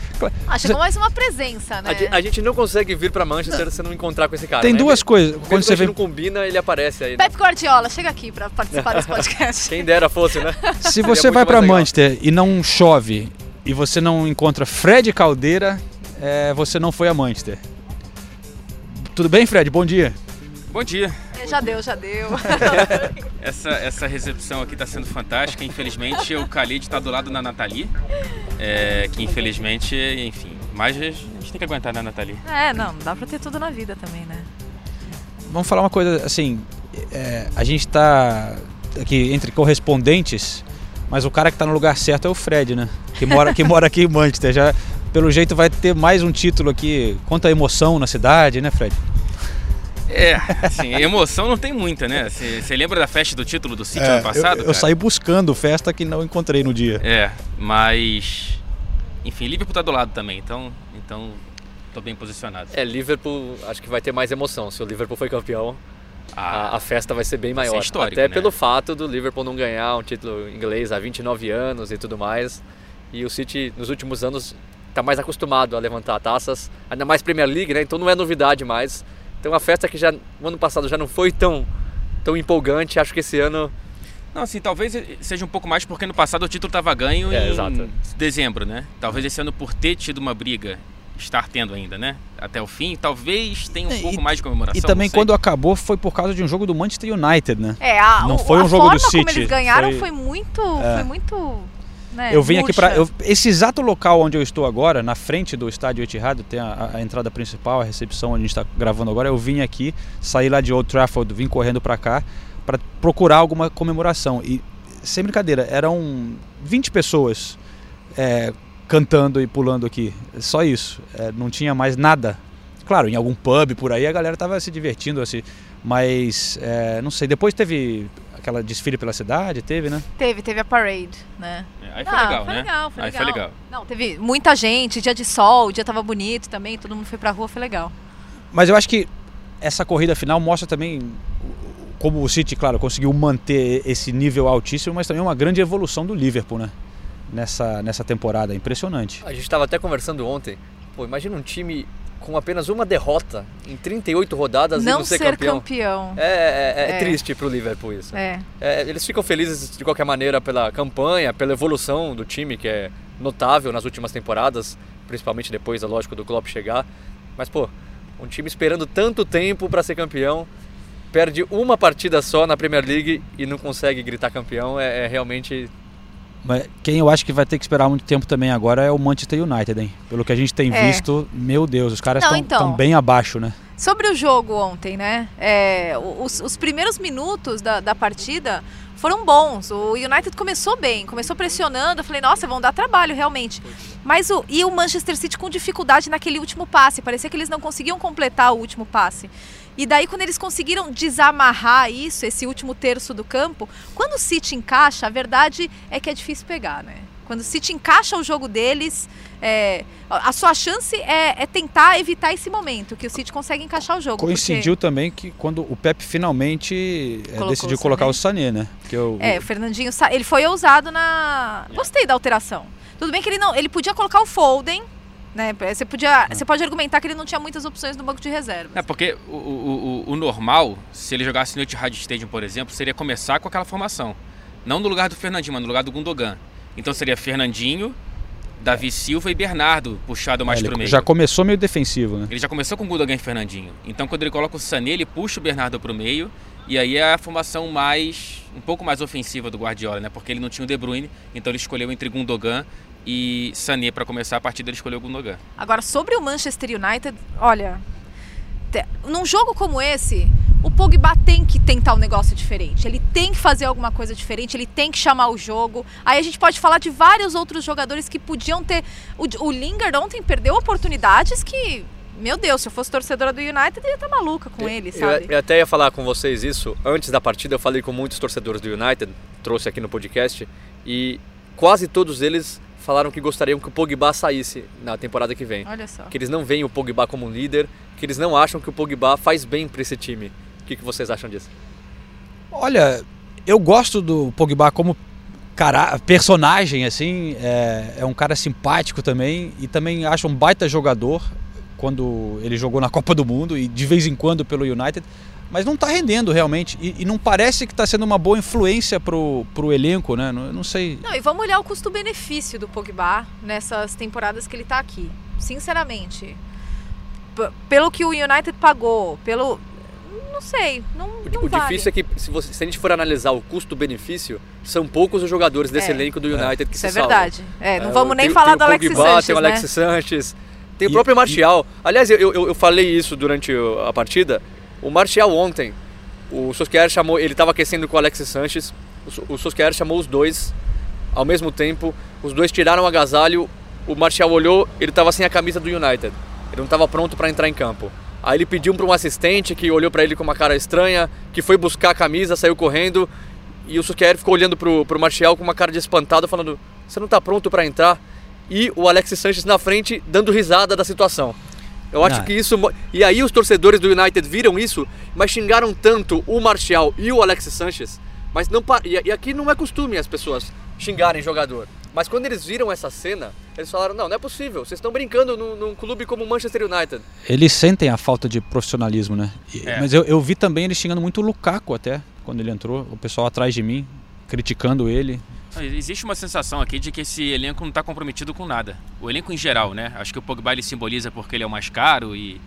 ah, chegou mais uma presença, né? A, a gente não consegue vir para Manchester se não encontrar com esse cara. Tem né? duas coisas. Quando você vem... não combina, ele aparece aí. Né? Pep Guardiola, chega aqui para participar desse podcast. Quem dera fosse, né? Se você vai para Manchester e não chove e você não encontra Fred Caldeira, é, você não foi a Manchester. Tudo bem, Fred? Bom dia. Bom dia. É, já deu, já deu. essa, essa recepção aqui está sendo fantástica. Infelizmente, o Khalid está do lado da Nathalie, é, que infelizmente, enfim, mas a gente tem que aguentar, né, Nathalie? É, não, dá para ter tudo na vida também, né? Vamos falar uma coisa, assim, é, a gente está aqui entre correspondentes, mas o cara que está no lugar certo é o Fred, né? Que mora, que mora aqui em Manchester. Já, pelo jeito vai ter mais um título aqui. Quanta emoção na cidade, né, Fred? É, assim, emoção não tem muita, né? Você lembra da festa do título do City é, ano passado? Eu, eu saí buscando festa que não encontrei no dia. É, mas. Enfim, Liverpool tá do lado também, então. Então. Tô bem posicionado. É, Liverpool acho que vai ter mais emoção. Se o Liverpool foi campeão, ah, a, a, festa vai ser bem maior. Ser Até né? pelo fato do Liverpool não ganhar um título inglês há 29 anos e tudo mais. E o City, nos últimos anos, está mais acostumado a levantar taças, ainda mais Premier League, né? Então não é novidade mais. Então uma festa que já no ano passado já não foi tão, tão empolgante, acho que esse ano. Não, assim, talvez seja um pouco mais porque no passado o título estava ganho é, em exato. dezembro, né? Talvez esse ano por ter tido uma briga, estar tendo ainda, né? Até o fim, talvez tenha um é, pouco mais de comemoração. E também quando acabou foi por causa de um jogo do Manchester United, né? É, a, não foi um jogo do City. Como eles ganharam foi, foi muito, é. foi muito né, eu vim aqui para esse exato local onde eu estou agora, na frente do estádio Etihad, tem a, a entrada principal, a recepção onde a gente está gravando agora. Eu vim aqui, saí lá de Old Trafford, vim correndo para cá para procurar alguma comemoração. E sem brincadeira, eram 20 pessoas é, cantando e pulando aqui. Só isso. É, não tinha mais nada. Claro, em algum pub por aí a galera tava se divertindo, assim. Mas, é, não sei, depois teve aquela desfile pela cidade, teve, né? Teve, teve a parade, né? É, aí foi ah, legal, foi né? Legal, foi aí legal. foi legal. Não, teve muita gente, dia de sol, o dia tava bonito também, todo mundo foi pra rua, foi legal. Mas eu acho que essa corrida final mostra também como o City, claro, conseguiu manter esse nível altíssimo, mas também uma grande evolução do Liverpool, né? Nessa, nessa temporada, impressionante. A gente estava até conversando ontem, pô, imagina um time com apenas uma derrota em 38 rodadas não e não ser, ser campeão. campeão. É, é, é, É. triste pro Liverpool isso. É. É, eles ficam felizes de qualquer maneira pela campanha, pela evolução do time, que é notável nas últimas temporadas, principalmente depois, é lógico, do Klopp chegar. Mas, pô, um time esperando tanto tempo para ser campeão, perde uma partida só na Premier League e não consegue gritar campeão, é, é realmente Mas quem eu acho que vai ter que esperar muito tempo também agora é o Manchester United, hein? Pelo que a gente tem É. visto, meu Deus, os caras estão então. bem abaixo, né? Sobre o jogo ontem, né? É, os, os primeiros minutos da, da partida foram bons. O United começou bem, começou pressionando. Eu falei, nossa, vão dar trabalho realmente. Mas o, e o Manchester City com dificuldade naquele último passe. Parecia que eles não conseguiam completar o último passe. E daí, quando eles conseguiram desamarrar isso, esse último terço do campo, quando o City encaixa, a verdade é que é difícil pegar, né? Quando o City encaixa o jogo deles, é, a sua chance é, é tentar evitar esse momento, que o City consegue encaixar o jogo. Coincidiu também que quando o Pep finalmente é, Colocou decidiu o colocar o Sané, né? Porque o, É, o Fernandinho, ele foi ousado na. Gostei da alteração. Tudo bem que ele não, ele podia colocar o Foden, né? Você podia, você pode argumentar que ele não tinha muitas opções no banco de reserva. É, porque o, o, o- o normal, se ele jogasse no Etihad Stadium, por exemplo, seria começar com aquela formação. Não no lugar do Fernandinho, mas no lugar do Gundogan. Então seria Fernandinho, Davi Silva e Bernardo puxado mais é, pro ele meio. já começou meio defensivo, né? Ele já começou com o Gundogan e Fernandinho. Então quando ele coloca o Sané, ele puxa o Bernardo pro meio. E aí é a formação mais um pouco mais ofensiva do Guardiola, né? Porque ele não tinha o De Bruyne, então ele escolheu entre Gundogan e Sané para começar a partida, ele escolheu o Gundogan. Agora, sobre o Manchester United, olha, num jogo como esse, o Pogba tem que tentar um negócio diferente. Ele tem que fazer alguma coisa diferente, ele tem que chamar o jogo. Aí a gente pode falar de vários outros jogadores que podiam ter. O, o Lingard ontem perdeu oportunidades que. Meu Deus, se eu fosse torcedora do United, eu ia estar maluca com ele, Eu, sabe? eu até ia falar com vocês isso antes da partida. Eu falei com muitos torcedores do United, trouxe aqui no podcast, e quase todos eles falaram que gostariam que o Pogba saísse na temporada que vem. Olha só. Que eles não veem o Pogba como um líder, que eles não acham que o Pogba faz bem para esse time. O que, que vocês acham disso? Olha, eu gosto do Pogba como cara, personagem, assim, é, é um cara simpático também e também acho um baita jogador quando ele jogou na Copa do Mundo e de vez em quando pelo United, mas não está rendendo realmente e, e não parece que está sendo uma boa influência pro, pro elenco, né? Não, eu não sei. Não, e vamos olhar o custo-benefício do Pogba nessas temporadas que ele tá aqui. Sinceramente. P- pelo que o United pagou, pelo. Não sei. Não, não o vale. difícil é que, se, você- se a gente for analisar o custo-benefício, são poucos os jogadores desse É. elenco do United que Isso se é salvam. verdade. É, não vamos nem tem- falar tem do o Alexis Pogba, Sanchez, Tem o né? Alexis Sanches, tem o próprio Martial. Aliás, eu, eu, eu falei isso durante a partida. O Martial ontem, o Solskjaer chamou, ele estava aquecendo com o Alexis Sanches. O, So- o Solskjaer chamou os dois ao mesmo tempo. Os dois tiraram o agasalho. O Martial olhou, ele estava sem a camisa do United. Ele não estava pronto para entrar em campo. Aí ele pediu para um assistente que olhou para ele com uma cara estranha, que foi buscar a camisa, saiu correndo. E o Solskjaer ficou olhando pro, pro Martial com uma cara de espantado, falando: Você não tá pronto para entrar? E o Alexis Sanches na frente, dando risada da situação. Eu acho Não. que isso. E aí os torcedores do United viram isso, mas xingaram tanto o Martial e o Alexis Sanches. Mas não. E, e aqui não é costume as pessoas xingarem jogador. Mas quando eles viram essa cena, eles falaram: Não, não é possível. Vocês estão brincando num, num clube como o Manchester United. Eles sentem a falta de profissionalismo, né? E- É. Mas eu, eu vi também eles xingando muito o Lukaku até, quando ele entrou. O pessoal atrás de mim, criticando ele. Existe uma sensação aqui de que esse elenco não está comprometido com nada. O elenco em geral, né? Acho que o Pogba ele simboliza porque ele é o mais caro e,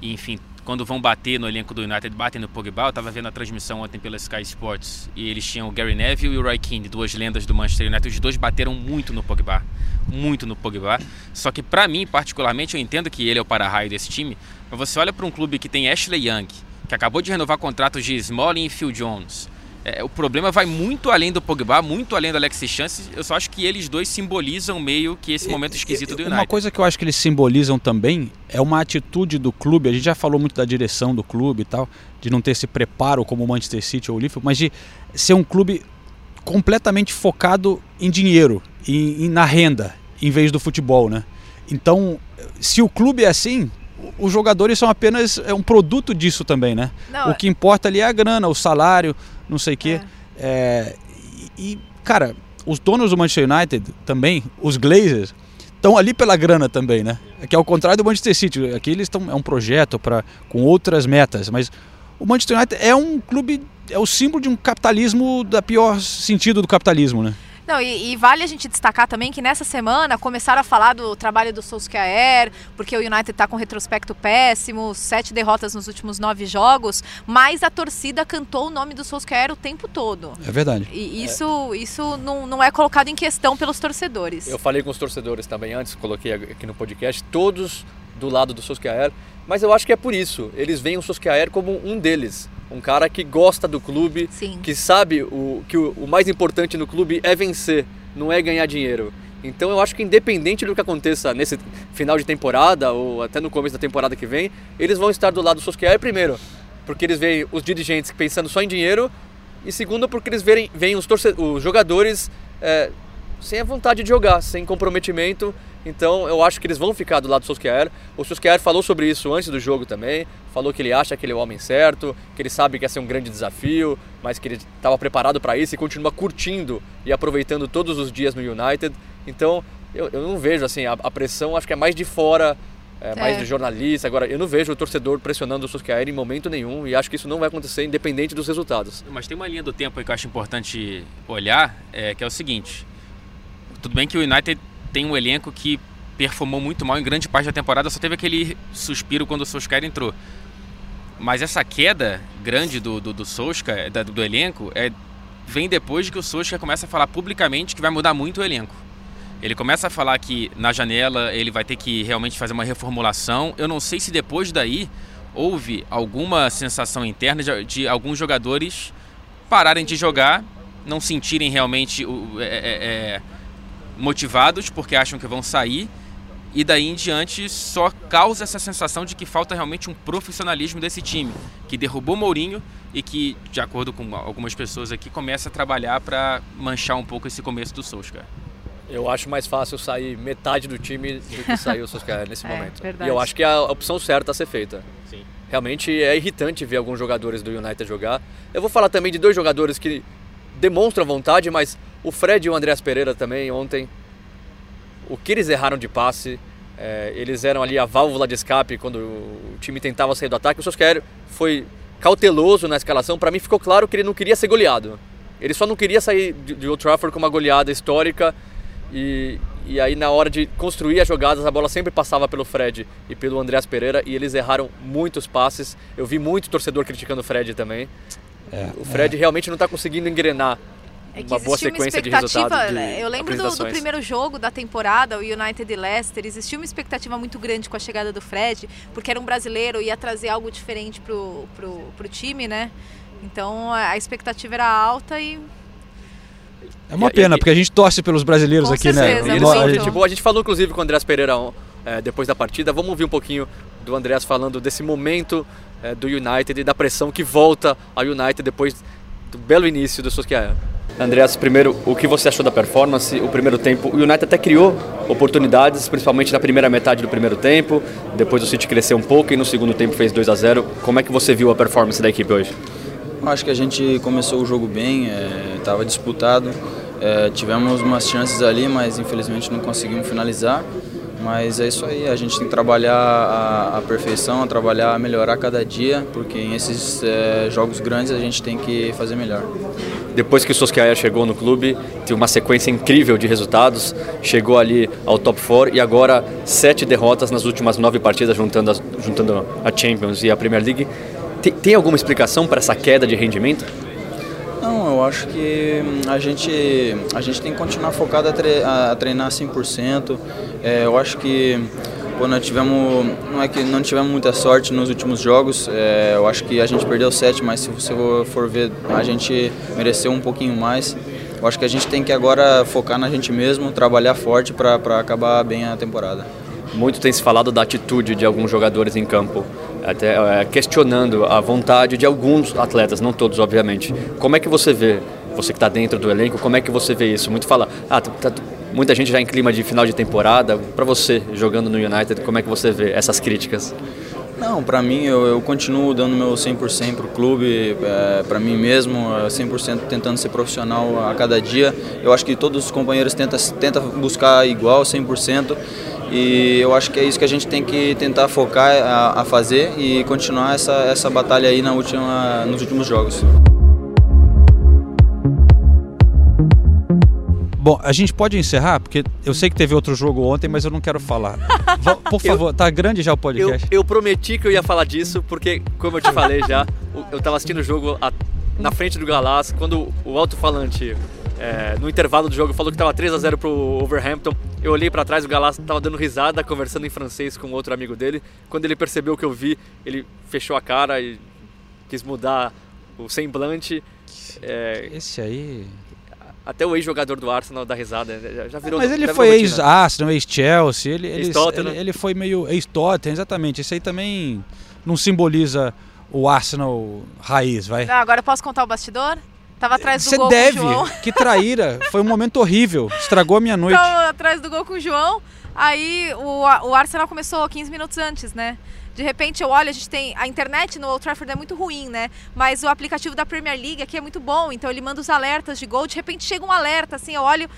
e, enfim, quando vão bater no elenco do United, batem no Pogba. Eu estava vendo a transmissão ontem pela Sky Sports e eles tinham o Gary Neville e o Roy Keane, duas lendas do Manchester United. Os dois bateram muito no Pogba, muito no Pogba. Só que para mim, particularmente, eu entendo que ele é o para-raio desse time. Mas você olha para um clube que tem Ashley Young, que acabou de renovar contratos de Smalling e Phil Jones, É, o problema vai muito além do Pogba, muito além do Alexis Chance. Eu só acho que eles dois simbolizam meio que esse momento esquisito do United. Uma coisa que eu acho que eles simbolizam também é uma atitude do clube. A gente já falou muito da direção do clube e tal, de não ter esse preparo como o Manchester City ou o Liverpool, mas de ser um clube completamente focado em dinheiro e na renda, em vez do futebol, né? Então, se o clube é assim, os jogadores são apenas é um produto disso também, né? Não, o que importa ali é a grana, o salário, não sei o quê. É. É, e, cara, os donos do Manchester United também, os Glazers, estão ali pela grana também, né? É que ao contrário do Manchester City, aqui eles estão é um projeto para com outras metas, mas o Manchester United é um clube, é o símbolo de um capitalismo da pior sentido do capitalismo, né? Não, e, e, vale a gente destacar também que nessa semana começaram a falar do trabalho do Solskjaer, porque o United está com retrospecto péssimo, sete derrotas nos últimos nove jogos, mas a torcida cantou o nome do Solskjaer o tempo todo. É verdade. E isso, é. isso não, não é colocado em questão pelos torcedores. Eu falei com os torcedores também antes, coloquei aqui no podcast, todos do lado do Solskjaer, mas eu acho que é por isso. Eles veem o Solskjaer como um deles um cara que gosta do clube, Sim. que sabe o, que o, o mais importante no clube é vencer, não é ganhar dinheiro. Então eu acho que independente do que aconteça nesse final de temporada ou até no começo da temporada que vem, eles vão estar do lado do Solskjaer primeiro, porque eles veem os dirigentes pensando só em dinheiro e segundo porque eles veem, veem os, os jogadores é, sem a vontade de jogar, sem comprometimento então eu acho que eles vão ficar do lado do Solskjaer. O Solskjaer falou sobre isso antes do jogo também. Falou que ele acha que ele é o homem certo, que ele sabe que ia ser um grande desafio, mas que ele estava preparado para isso e continua curtindo e aproveitando todos os dias no United. Então eu, eu não vejo assim, a, a, pressão acho que é mais de fora, é, mais é. do jornalista. Agora, eu não vejo o torcedor pressionando o Solskjaer em momento nenhum e acho que isso não vai acontecer independente dos resultados. Mas tem uma linha do tempo aí que eu acho importante olhar, é, que é o seguinte. Tudo bem que o United tem um elenco que performou muito mal em grande parte da temporada, só teve aquele suspiro quando o Solskjaer entrou. Mas essa queda grande do, do, do Solskjaer, do, elenco, é, vem depois de que o Solskjaer começa a falar publicamente que vai mudar muito o elenco. Ele começa a falar que na janela ele vai ter que realmente fazer uma reformulação. Eu não sei se depois daí houve alguma sensação interna de, de alguns jogadores pararem de jogar, não sentirem realmente o, é, é, é motivados porque acham que vão sair e daí em diante só causa essa sensação de que falta realmente um profissionalismo desse time, que derrubou Mourinho e que, de acordo com algumas pessoas aqui, começa a trabalhar para manchar um pouco esse começo do Solskjaer. Eu acho mais fácil sair metade do time do que sair o Solskjaer nesse é, momento. Verdade. E eu acho que é a opção certa a ser feita. Sim. Realmente é irritante ver alguns jogadores do United jogar. Eu vou falar também de dois jogadores que demonstram vontade, mas o Fred e o Andreas Pereira também ontem. O que eles erraram de passe, é, eles eram ali a válvula de escape quando o time tentava sair do ataque. O Solskjaer foi cauteloso na escalação. Para mim ficou claro que ele não queria ser goleado. Ele só não queria sair de, de Old Trafford com uma goleada histórica. E, e aí na hora de construir as jogadas, a bola sempre passava pelo Fred e pelo Andreas Pereira e eles erraram muitos passes. Eu vi muito torcedor criticando o Fred também. É, o Fred é. realmente não está conseguindo engrenar é uma boa sequência uma de resultados. De né? eu lembro do, do, primeiro jogo da temporada, o United e Leicester, existia uma expectativa muito grande com a chegada do Fred, porque era um brasileiro e ia trazer algo diferente pro, pro, pro time, né? Então a expectativa era alta e é uma pena, porque a gente torce pelos brasileiros com aqui, certeza, né? A, gente, boa, a gente falou inclusive com o Andrés Pereira é, depois da partida. Vamos ouvir um pouquinho do Andrés falando desse momento é, do United e da pressão que volta ao United depois do belo início do Solskjaer. Andreas, primeiro, o que você achou da performance? O primeiro tempo, o United até criou oportunidades, principalmente na primeira metade do primeiro tempo. Depois o City cresceu um pouco e no segundo tempo fez 2 a 0. Como é que você viu a performance da equipe hoje? Acho que a gente começou o jogo bem, estava é, disputado. É, tivemos umas chances ali, mas infelizmente não conseguimos finalizar. Mas é isso aí, a gente tem que trabalhar a, a perfeição, trabalhar melhorar cada dia, porque em esses é, jogos grandes a gente tem que fazer melhor. Depois que o Solskjaer chegou no clube, teve uma sequência incrível de resultados, chegou ali ao top 4 e agora sete derrotas nas últimas nove partidas, juntando, juntando a Champions e a Premier League. Tem, tem alguma explicação para essa queda de rendimento? Eu acho que hum, a gente, a gente tem que continuar focado a, tre a treinar 100%. É, eu acho que Pô, nós tivemos, não é que não tivemos muita sorte nos últimos jogos. É, eu acho que a gente perdeu sete, mas se você for ver, a gente mereceu um pouquinho mais. Eu acho que a gente tem que agora focar na gente mesmo, trabalhar forte para acabar bem a temporada. Muito tem se falado da atitude de alguns jogadores em campo, até é, questionando a vontade de alguns atletas, não todos, obviamente. Como é que você vê, você que está dentro do elenco, como é que você vê isso? Muito fala, ah, tá, tá, muita gente já em clima de final de temporada. Para você, jogando no United, como é que você vê essas críticas? Não, para mim eu, eu, continuo dando meu 100% para o clube, é, para mim mesmo, 100% tentando ser profissional a cada dia. Eu acho que todos os companheiros tentam tenta buscar igual, 100%. E eu acho que é isso que a gente tem que tentar focar a, a fazer e continuar essa, essa batalha aí na última, nos últimos jogos. Bom, a gente pode encerrar, porque eu sei que teve outro jogo ontem, mas eu não quero falar. Por favor, eu, tá grande já o podcast? Eu, eu, prometi que eu ia falar disso, porque, como eu te falei já, eu tava assistindo o jogo a, na frente do Galás, quando o alto-falante, é, no intervalo do jogo, falou que tava 3 a 0 pro Overhampton. Eu olhei para trás, o Galás tava dando risada, conversando em francês com outro amigo dele. Quando ele percebeu o que eu vi, ele fechou a cara e quis mudar o semblante. É, Esse aí. Até o ex-jogador do Arsenal dá risada, né? já virou. Mas ele foi ex-Arsenal, ex-Chelsea, ele, ex ele, ele, foi meio ex-Tottenham, exatamente. Isso aí também não simboliza o Arsenal raiz, vai. Ah, agora eu posso contar o bastidor? Tava atrás do Você gol deve, com o João. que traíra. Foi um momento horrível, estragou a minha noite. Tava atrás do gol com o João, aí o, o Arsenal começou 15 minutos antes, né? De repente eu olho, a gente tem. A internet no Old Trafford é muito ruim, né? Mas o aplicativo da Premier League aqui é muito bom, então ele manda os alertas de gol. De repente chega um alerta, assim, eu olho.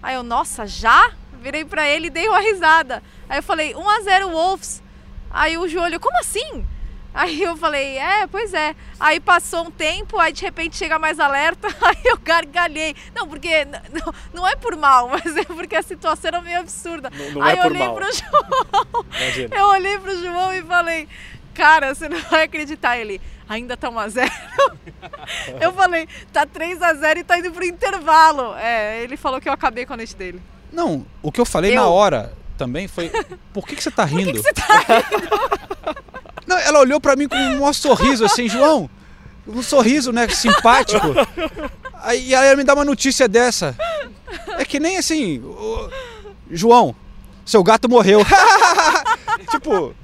Aí eu, nossa, já? Virei pra ele e dei uma risada. Aí eu falei, 1x0 Wolves. Aí o Júlio, como assim? Aí eu falei, é, pois é. Aí passou um tempo, aí de repente chega mais alerta, aí eu gargalhei. Não, porque não, não é por mal, mas é porque a situação era meio absurda. Não, não aí é eu olhei mal. pro João. Imagina. Eu olhei pro João e falei, cara, você não vai acreditar. Ele, ainda tá 1x0. eu falei, tá 3x0 e tá indo pro intervalo. É, ele falou que eu acabei com a noite dele. Não, o que eu falei eu... na hora também foi, por que, que você tá rindo? Por que, que você tá rindo? Não, ela olhou para mim com um maior sorriso assim, João, um sorriso, né, simpático. Aí ela me dá uma notícia dessa. É que nem assim, o... João, seu gato morreu. tipo,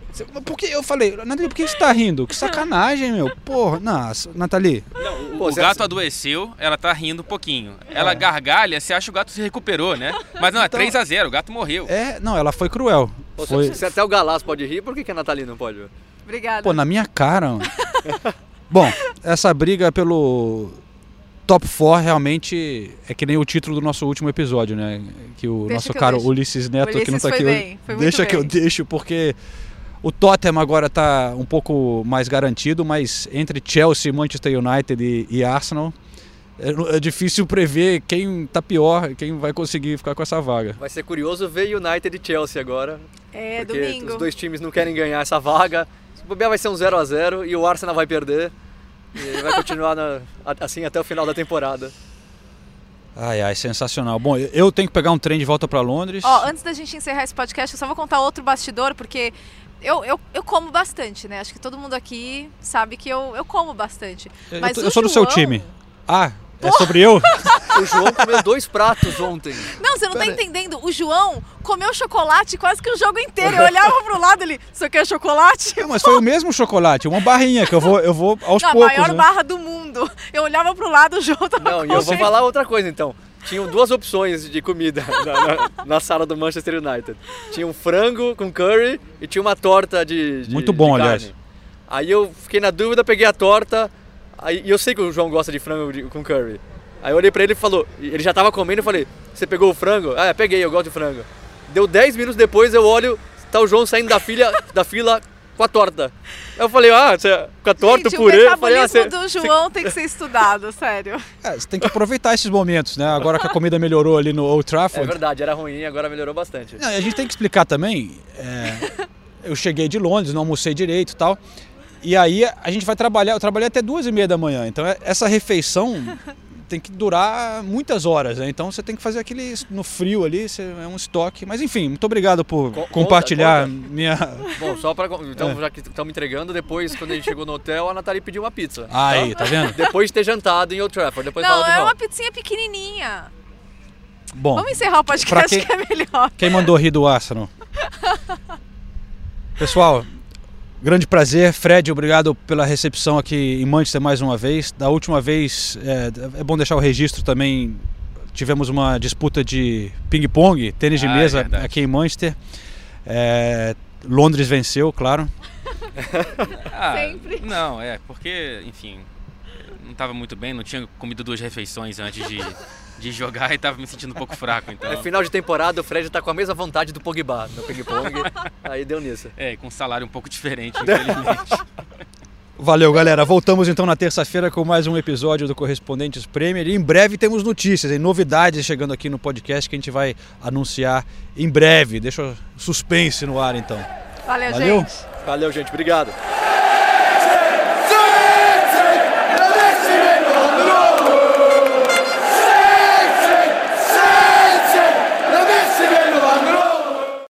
porque eu falei, Nathalie, por que você tá rindo? Que sacanagem, meu. Porra, nossa, Nathalie. Não, o, o gato adoeceu, ela tá rindo um pouquinho. Ela é. gargalha, você acha que o gato se recuperou, né? Mas não, é então, 3x0, o gato morreu. É, não, ela foi cruel. Foi... Se, se até o Galás pode rir, por que, que a Nathalie não pode? Obrigada. Pô, na minha cara. Bom, essa briga pelo top 4 realmente é que nem o título do nosso último episódio, né? Que o Deixa nosso que caro. Ulisses Neto, Ulisses que não tá foi aqui bem, hoje. foi muito Deixa que eu bem. deixo, porque o Tottenham agora tá um pouco mais garantido, mas entre Chelsea, Manchester United e, e Arsenal. É, é difícil prever quem tá pior, quem vai conseguir ficar com essa vaga. Vai ser curioso ver United e Chelsea agora. É, porque domingo. os dois times não querem ganhar essa vaga. Bobear vai ser um 0 a 0 e o Arsenal vai perder. E vai continuar na- assim até o final da temporada. Ai, ai, sensacional. Bom, eu- eu tenho que pegar um trem de volta para Londres. Ó, antes da gente encerrar esse podcast, eu só vou contar outro bastidor, porque eu, eu, eu como bastante, né? Acho que todo mundo aqui sabe que eu, eu como bastante. Eu, Mas tô- o eu sou do seu João- time. Ah, é sobre eu? O João comeu dois pratos ontem. Não, você não tá entendendo. O João comeu chocolate quase que o jogo inteiro. Eu olhava pro lado ele, você quer chocolate? Não, mas foi o mesmo chocolate, uma barrinha que eu vou, eu vou aos Não, a poucos. maior né? barra do mundo. Eu olhava pro lado, o João tava Não, e eu vou falar outra coisa então. Tinham duas opções de comida na, na- na sala do Manchester United. Tinha um frango com curry e tinha uma torta de. de- Muito bom, de aliás. Aí eu fiquei na dúvida, peguei a torta. Aí, e eu sei que o João gosta de frango de- com curry. Aí eu olhei pra ele e falou, ele já tava comendo, eu falei, você pegou o frango? Ah, é, peguei, eu gosto de frango. Deu 10 minutos depois, eu olho, tá o João saindo da, filha, da fila com a torta. Aí eu falei, ah, você, com a torta, Gente, o purê. o Eu falei, ah, metabolismo você, do João tem que ser estudado, sério. É, você tem que aproveitar esses momentos, né? Agora que a comida melhorou ali no Old É Trafford. verdade, era ruim, agora melhorou bastante. Não, a gente tem que explicar também. é, eu cheguei de Londres, não almocei direito e tal. E aí a gente vai trabalhar, eu trabalhei até duas e meia da manhã. Então é- essa refeição tem que durar muitas horas, né? Então você tem que fazer aquele no frio ali, você, é um estoque. Mas enfim, muito obrigado por Conta, compartilhar conta. minha. Bom, só para então, É. já que estamos entregando, depois quando a gente chegou no hotel, a Nathalie pediu uma pizza. Aí, tá vendo? Depois de ter jantado em Old Trafford, depois Não, é uma pizzinha pequenininha. Bom, Vamos encerrar o podcast quem- que é melhor. quem mandou rir do Arsenal? Pessoal, grande prazer. Fred, obrigado pela recepção aqui em Manchester mais uma vez. Da última vez, é, é bom deixar o registro também. Tivemos uma disputa de ping-pong, tênis de Ah, é mesa verdade. aqui em Manchester. É, Londres venceu, claro. Ah, Sempre. Não, é, porque, enfim, não estava muito bem, não tinha comido duas refeições antes de, de jogar e estava me sentindo um pouco fraco, então. É final de temporada, o Fred tá com a mesma vontade do Pogba no ping-pong. aí deu nisso. É, com um salário um pouco diferente, infelizmente. Valeu, galera. Voltamos então na terça-feira com mais um episódio do Correspondentes Premier. E em breve temos notícias, hein? novidades chegando aqui no podcast que a gente vai anunciar em breve. Deixa o suspense no ar então. Valeu, Valeu. gente. Valeu, gente. Obrigado.